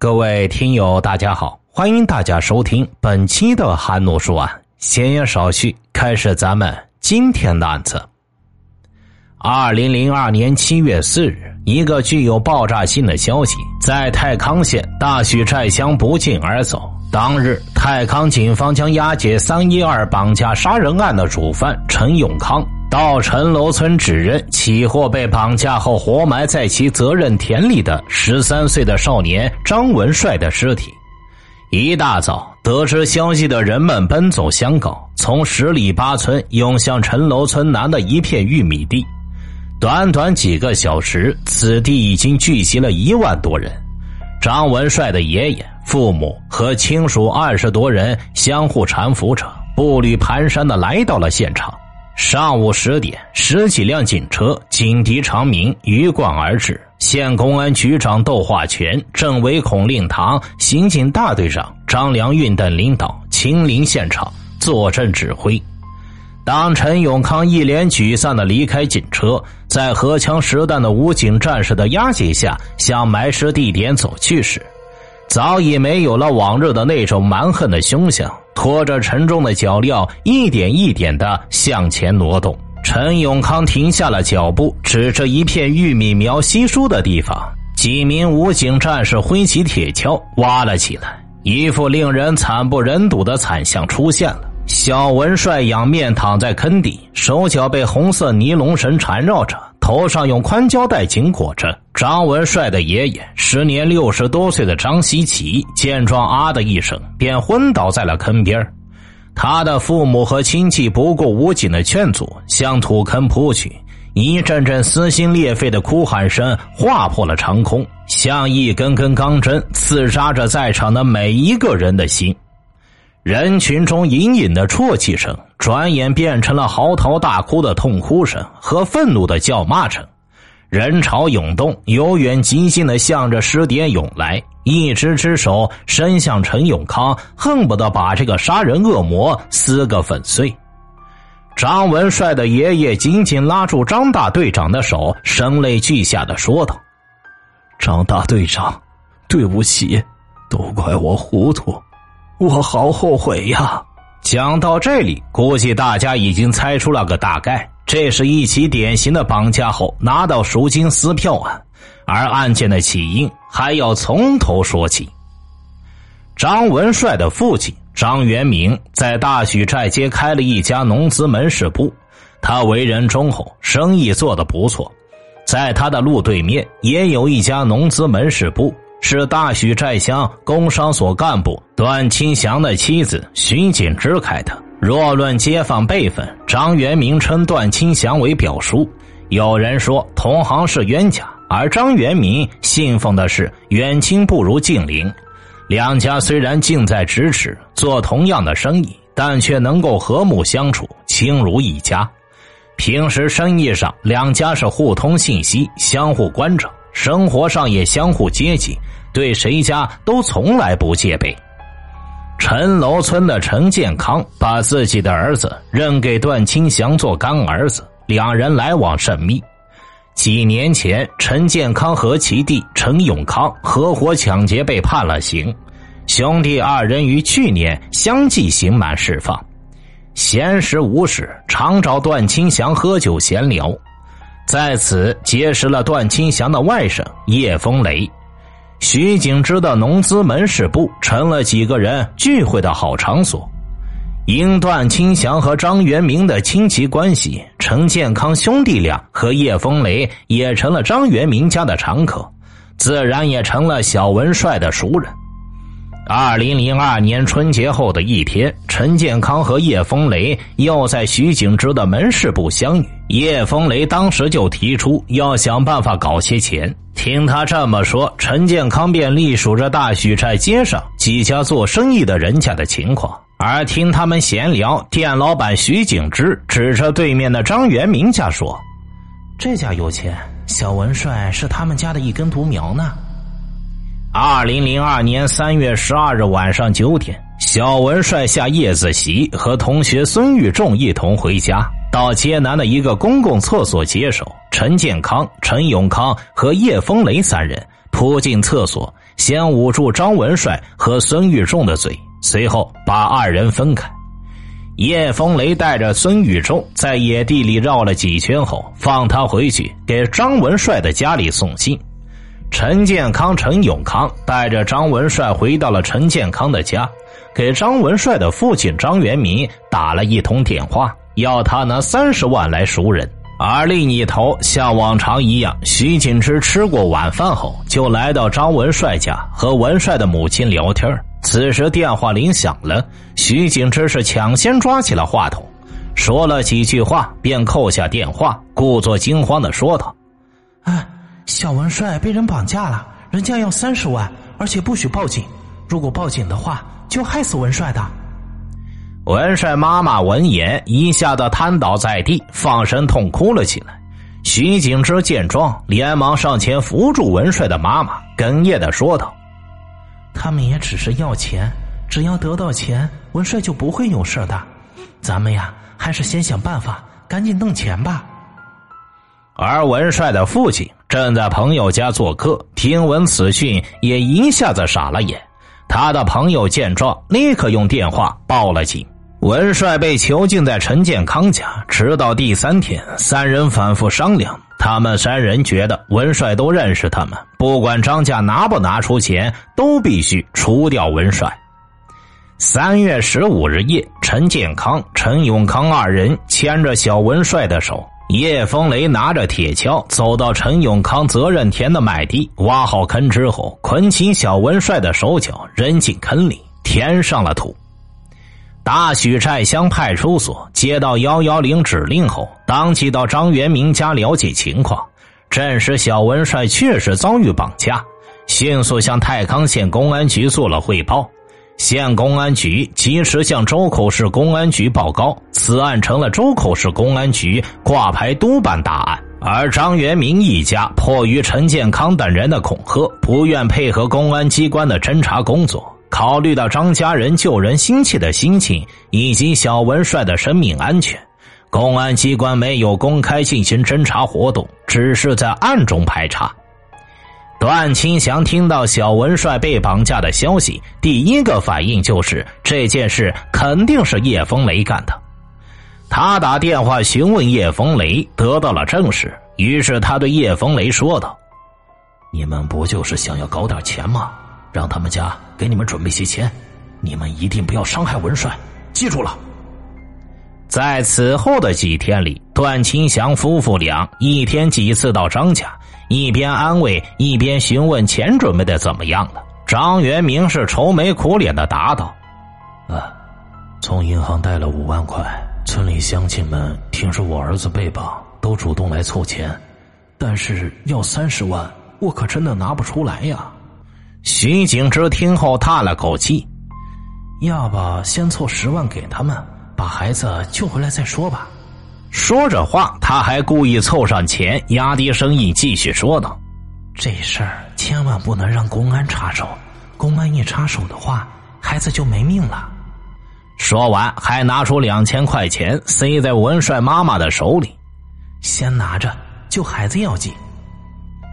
各位听友，大家好，欢迎大家收听本期的韩诺说案。闲言少叙，开始咱们今天的案子。二零零二年七月四日，一个具有爆炸性的消息在太康县大许寨乡不胫而走。当日，太康警方将押解三一二绑架杀人案的主犯陈永康。到陈楼村指认起获被绑架后活埋在其责任田里的十三岁的少年张文帅的尸体。一大早得知消息的人们奔走相告，从十里八村涌向陈楼村南的一片玉米地。短短几个小时，此地已经聚集了一万多人。张文帅的爷爷、父母和亲属二十多人相互搀扶着，步履蹒跚的来到了现场。上午十点，十几辆警车警笛长鸣，鱼贯而至。县公安局长窦化全、政委孔令堂、刑警大队长张良运等领导亲临现场坐镇指挥。当陈永康一脸沮丧的离开警车，在荷枪实弹的武警战士的押解下向埋尸地点走去时，早已没有了往日的那种蛮横的凶相。拖着沉重的脚镣，一点一点的向前挪动。陈永康停下了脚步，指着一片玉米苗稀疏的地方。几名武警战士挥起铁锹挖了起来，一副令人惨不忍睹的惨象出现了。小文帅仰面躺在坑底，手脚被红色尼龙绳缠绕着，头上用宽胶带紧裹着。张文帅的爷爷，时年六十多岁的张希奇，见状啊的一声，便昏倒在了坑边他的父母和亲戚不顾武警的劝阻，向土坑扑去。一阵阵撕心裂肺的哭喊声划破了长空，像一根根钢针刺扎着在场的每一个人的心。人群中隐隐的啜泣声，转眼变成了嚎啕大哭的痛哭声和愤怒的叫骂声。人潮涌动，由远及近的向着尸点涌来，一只只手伸向陈永康，恨不得把这个杀人恶魔撕个粉碎。张文帅的爷爷紧紧拉住张大队长的手，声泪俱下的说道：“张大队长，对不起，都怪我糊涂，我好后悔呀。”讲到这里，估计大家已经猜出了个大概。这是一起典型的绑架后拿到赎金撕票案，而案件的起因还要从头说起。张文帅的父亲张元明在大许寨街开了一家农资门市部，他为人忠厚，生意做得不错。在他的路对面也有一家农资门市部，是大许寨乡工商所干部段清祥的妻子徐锦芝开的。若论街坊辈分，张元明称段清祥为表叔。有人说同行是冤家，而张元明信奉的是远亲不如近邻。两家虽然近在咫尺，做同样的生意，但却能够和睦相处，亲如一家。平时生意上，两家是互通信息，相互关照；生活上也相互接济，对谁家都从来不戒备。陈楼村的陈建康把自己的儿子认给段清祥做干儿子，两人来往甚密。几年前，陈建康和其弟陈永康合伙抢劫被判了刑，兄弟二人于去年相继刑满释放。闲时无事，常找段清祥喝酒闲聊，在此结识了段清祥的外甥叶风雷。徐景之的农资门市部成了几个人聚会的好场所。因段清祥和张元明的亲戚关系，陈健康兄弟俩和叶风雷也成了张元明家的常客，自然也成了小文帅的熟人。二零零二年春节后的一天，陈健康和叶风雷又在徐景之的门市部相遇。叶风雷当时就提出要想办法搞些钱。听他这么说，陈健康便隶属着大许寨街上几家做生意的人家的情况。而听他们闲聊，店老板徐景之指着对面的张元明家说：“这家有钱，小文帅是他们家的一根独苗呢。”二零零二年三月十二日晚上九点，小文帅下夜自习，和同学孙玉仲一同回家，到街南的一个公共厕所解手。陈健康、陈永康和叶风雷三人扑进厕所，先捂住张文帅和孙玉仲的嘴，随后把二人分开。叶风雷带着孙玉仲在野地里绕了几圈后，放他回去给张文帅的家里送信。陈建康、陈永康带着张文帅回到了陈建康的家，给张文帅的父亲张元明打了一通电话，要他拿三十万来赎人。而另一头，像往常一样，徐锦之吃过晚饭后，就来到张文帅家和文帅的母亲聊天。此时电话铃响了，徐景之是抢先抓起了话筒，说了几句话，便扣下电话，故作惊慌的说道：“哎，小文帅被人绑架了，人家要三十万，而且不许报警，如果报警的话，就害死文帅的。”文帅妈妈闻言一下子瘫倒在地，放声痛哭了起来。徐景之见状，连忙上前扶住文帅的妈妈，哽咽的说道。他们也只是要钱，只要得到钱，文帅就不会有事的。咱们呀，还是先想办法，赶紧弄钱吧。而文帅的父亲正在朋友家做客，听闻此讯，也一下子傻了眼。他的朋友见状，立刻用电话报了警。文帅被囚禁在陈建康家，直到第三天，三人反复商量。他们三人觉得文帅都认识他们，不管张家拿不拿出钱，都必须除掉文帅。三月十五日夜，陈建康、陈永康二人牵着小文帅的手，叶风雷拿着铁锹走到陈永康责任田的麦地，挖好坑之后，捆起小文帅的手脚，扔进坑里，填上了土。大许寨乡派出所接到幺幺零指令后，当即到张元明家了解情况，证实小文帅确实遭遇绑架，迅速向太康县公安局做了汇报。县公安局及时向周口市公安局报告，此案成了周口市公安局挂牌督办大案。而张元明一家迫于陈建康等人的恐吓，不愿配合公安机关的侦查工作。考虑到张家人救人心切的心情以及小文帅的生命安全，公安机关没有公开进行侦查活动，只是在暗中排查。段清祥听到小文帅被绑架的消息，第一个反应就是这件事肯定是叶风雷干的。他打电话询问叶风雷，得到了证实。于是他对叶风雷说道：“你们不就是想要搞点钱吗？”让他们家给你们准备些钱，你们一定不要伤害文帅，记住了。在此后的几天里，段清祥夫妇俩一天几次到张家，一边安慰，一边询问钱准备的怎么样了。张元明是愁眉苦脸的答道：“啊，从银行贷了五万块，村里乡亲们听说我儿子被绑，都主动来凑钱，但是要三十万，我可真的拿不出来呀。”徐景之听后叹了口气：“要不先凑十万给他们，把孩子救回来再说吧。”说着话，他还故意凑上前，压低声音继续说道：“这事儿千万不能让公安插手，公安一插手的话，孩子就没命了。”说完，还拿出两千块钱塞在文帅妈妈的手里：“先拿着，救孩子要紧。”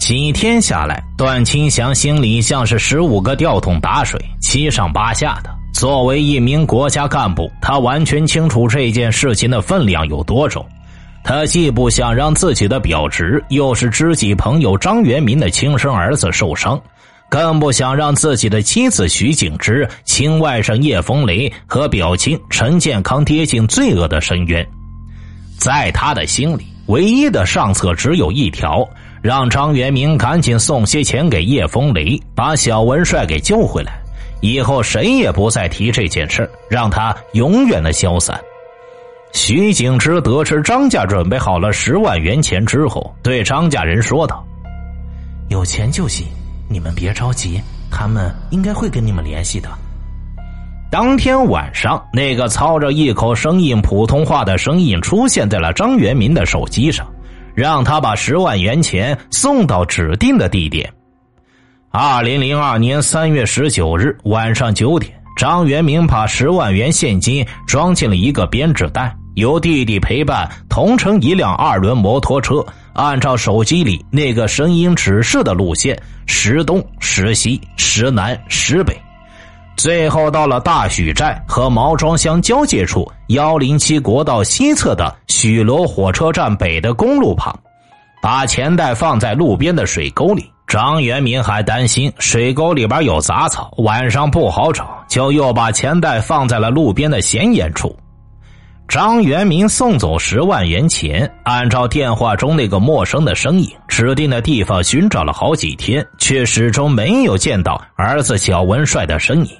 几天下来，段清祥心里像是十五个吊桶打水，七上八下的。作为一名国家干部，他完全清楚这件事情的分量有多重。他既不想让自己的表侄，又是知己朋友张元明的亲生儿子受伤，更不想让自己的妻子徐景之、亲外甥叶风雷和表亲陈建康跌进罪恶的深渊。在他的心里，唯一的上策只有一条。让张元明赶紧送些钱给叶风雷，把小文帅给救回来，以后谁也不再提这件事让他永远的消散。徐景之得知张家准备好了十万元钱之后，对张家人说道：“有钱就行，你们别着急，他们应该会跟你们联系的。”当天晚上，那个操着一口生硬普通话的声音出现在了张元明的手机上。让他把十万元钱送到指定的地点。二零零二年三月十九日晚上九点，张元明把十万元现金装进了一个编织袋，由弟弟陪伴，同乘一辆二轮摩托车，按照手机里那个声音指示的路线，时东时西时南时北，最后到了大许寨和毛庄乡交界处幺零七国道西侧的许罗火车站北的公路旁，把钱袋放在路边的水沟里。张元明还担心水沟里边有杂草，晚上不好找，就又把钱袋放在了路边的显眼处。张元明送走十万元钱，按照电话中那个陌生的声音指定的地方寻找了好几天，却始终没有见到儿子小文帅的身影。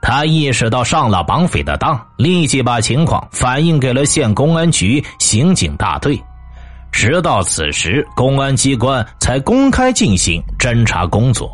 他意识到上了绑匪的当，立即把情况反映给了县公安局刑警大队。直到此时，公安机关才公开进行侦查工作。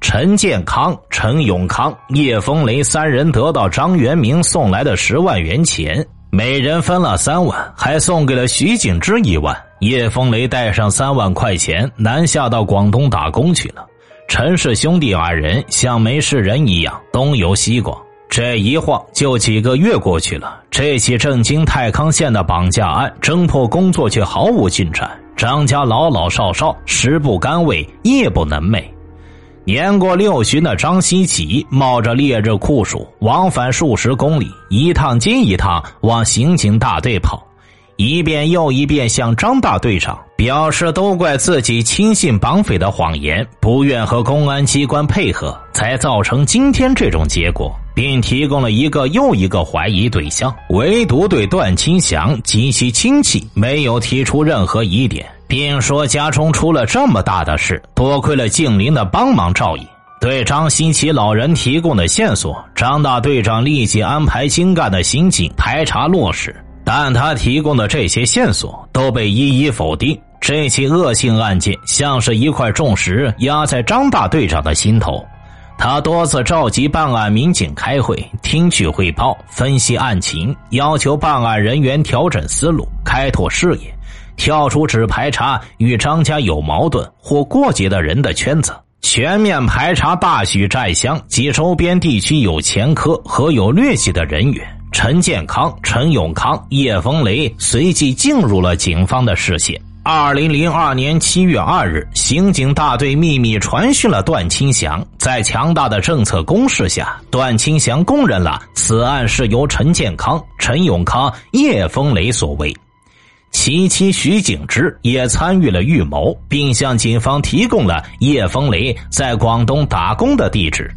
陈建康、陈永康、叶风雷三人得到张元明送来的十万元钱，每人分了三万，还送给了徐景之一万。叶风雷带上三万块钱南下到广东打工去了。陈氏兄弟二人像没事人一样东游西逛。这一晃就几个月过去了，这起震惊太康县的绑架案侦破工作却毫无进展。张家老老少少食不甘味，夜不能寐。年过六旬的张希奇冒着烈日酷暑，往返数十公里，一趟接一趟往刑警大队跑，一遍又一遍向张大队长表示都怪自己轻信绑匪的谎言，不愿和公安机关配合，才造成今天这种结果。并提供了一个又一个怀疑对象，唯独对段清祥及其亲戚没有提出任何疑点，并说家中出了这么大的事，多亏了静林的帮忙照应。对张新奇老人提供的线索，张大队长立即安排精干的刑警排查落实，但他提供的这些线索都被一一否定。这起恶性案件像是一块重石压在张大队长的心头。他多次召集办案民警开会，听取汇报，分析案情，要求办案人员调整思路，开拓视野，跳出只排查与张家有矛盾或过节的人的圈子，全面排查大许寨乡及周边地区有前科和有劣迹的人员。陈建康、陈永康、叶风雷随即进入了警方的视线。二零零二年七月二日，刑警大队秘密传讯了段清祥。在强大的政策攻势下，段清祥供认了此案是由陈建康、陈永康、叶风雷所为。其妻徐景之也参与了预谋，并向警方提供了叶风雷在广东打工的地址。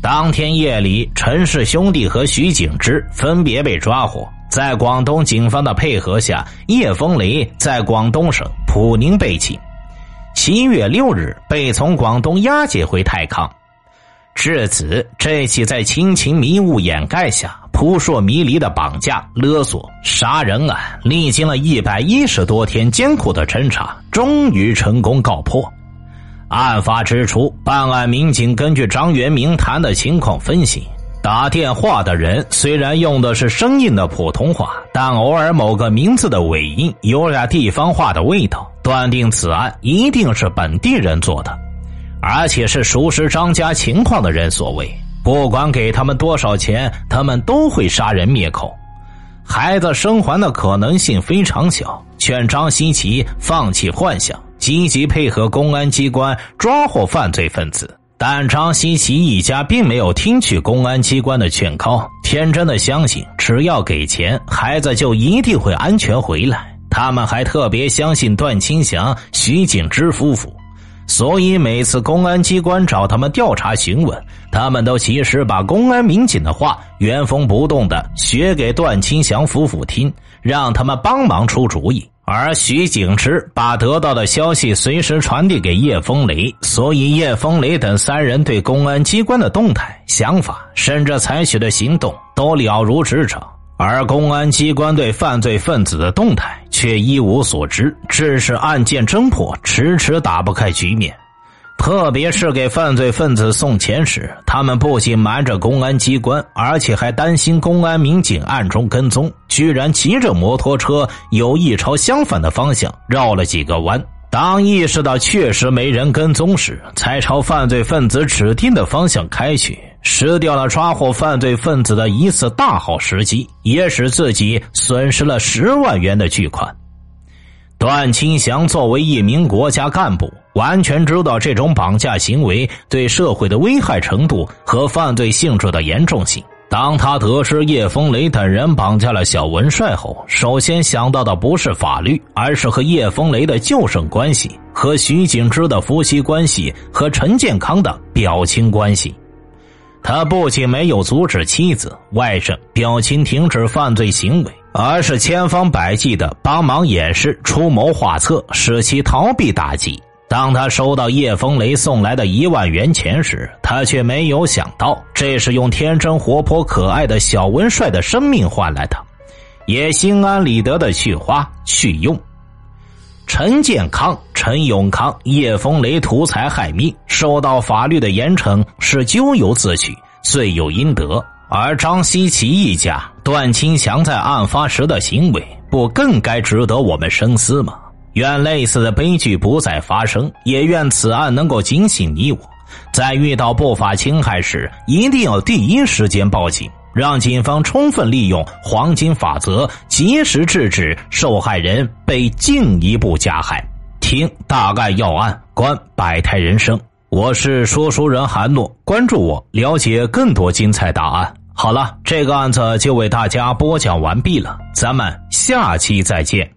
当天夜里，陈氏兄弟和徐景之分别被抓获。在广东警方的配合下，叶风雷在广东省普宁被擒，七月六日被从广东押解回太康。至此，这起在亲情迷雾掩盖下扑朔迷离的绑架、勒索、杀人案，历经了一百一十多天艰苦的侦查，终于成功告破。案发之初，办案民警根据张元明谈的情况分析。打电话的人虽然用的是生硬的普通话，但偶尔某个名字的尾音有点地方话的味道，断定此案一定是本地人做的，而且是熟识张家情况的人所为。不管给他们多少钱，他们都会杀人灭口。孩子生还的可能性非常小，劝张新奇放弃幻想，积极配合公安机关抓获犯罪分子。但张希奇一家并没有听取公安机关的劝告，天真的相信只要给钱，孩子就一定会安全回来。他们还特别相信段清祥、徐景之夫妇，所以每次公安机关找他们调查询问，他们都及时把公安民警的话原封不动的学给段清祥夫妇听，让他们帮忙出主意。而徐景之把得到的消息随时传递给叶风雷，所以叶风雷等三人对公安机关的动态、想法，甚至采取的行动都了如指掌，而公安机关对犯罪分子的动态却一无所知，致使案件侦破迟迟打不开局面。特别是给犯罪分子送钱时，他们不仅瞒着公安机关，而且还担心公安民警暗中跟踪，居然骑着摩托车有意朝相反的方向绕了几个弯。当意识到确实没人跟踪时，才朝犯罪分子指定的方向开去。失掉了抓获犯罪分子的一次大好时机，也使自己损失了十万元的巨款。段清祥作为一名国家干部，完全知道这种绑架行为对社会的危害程度和犯罪性质的严重性。当他得知叶风雷等人绑架了小文帅后，首先想到的不是法律，而是和叶风雷的旧生关系、和徐景之的夫妻关系和陈健康的表亲关系。他不仅没有阻止妻子、外甥、表亲停止犯罪行为。而是千方百计的帮忙掩饰、出谋划策，使其逃避打击。当他收到叶风雷送来的一万元钱时，他却没有想到，这是用天真活泼可爱的小文帅的生命换来的，也心安理得的去花去用。陈建康、陈永康、叶风雷图财害命，受到法律的严惩是咎由自取，罪有应得。而张希奇一家、段清祥在案发时的行为，不更该值得我们深思吗？愿类似的悲剧不再发生，也愿此案能够警醒你我，在遇到不法侵害时，一定要第一时间报警，让警方充分利用黄金法则，及时制止受害人被进一步加害。听大概要案，观百态人生。我是说书人韩诺，关注我，了解更多精彩答案。好了，这个案子就为大家播讲完毕了，咱们下期再见。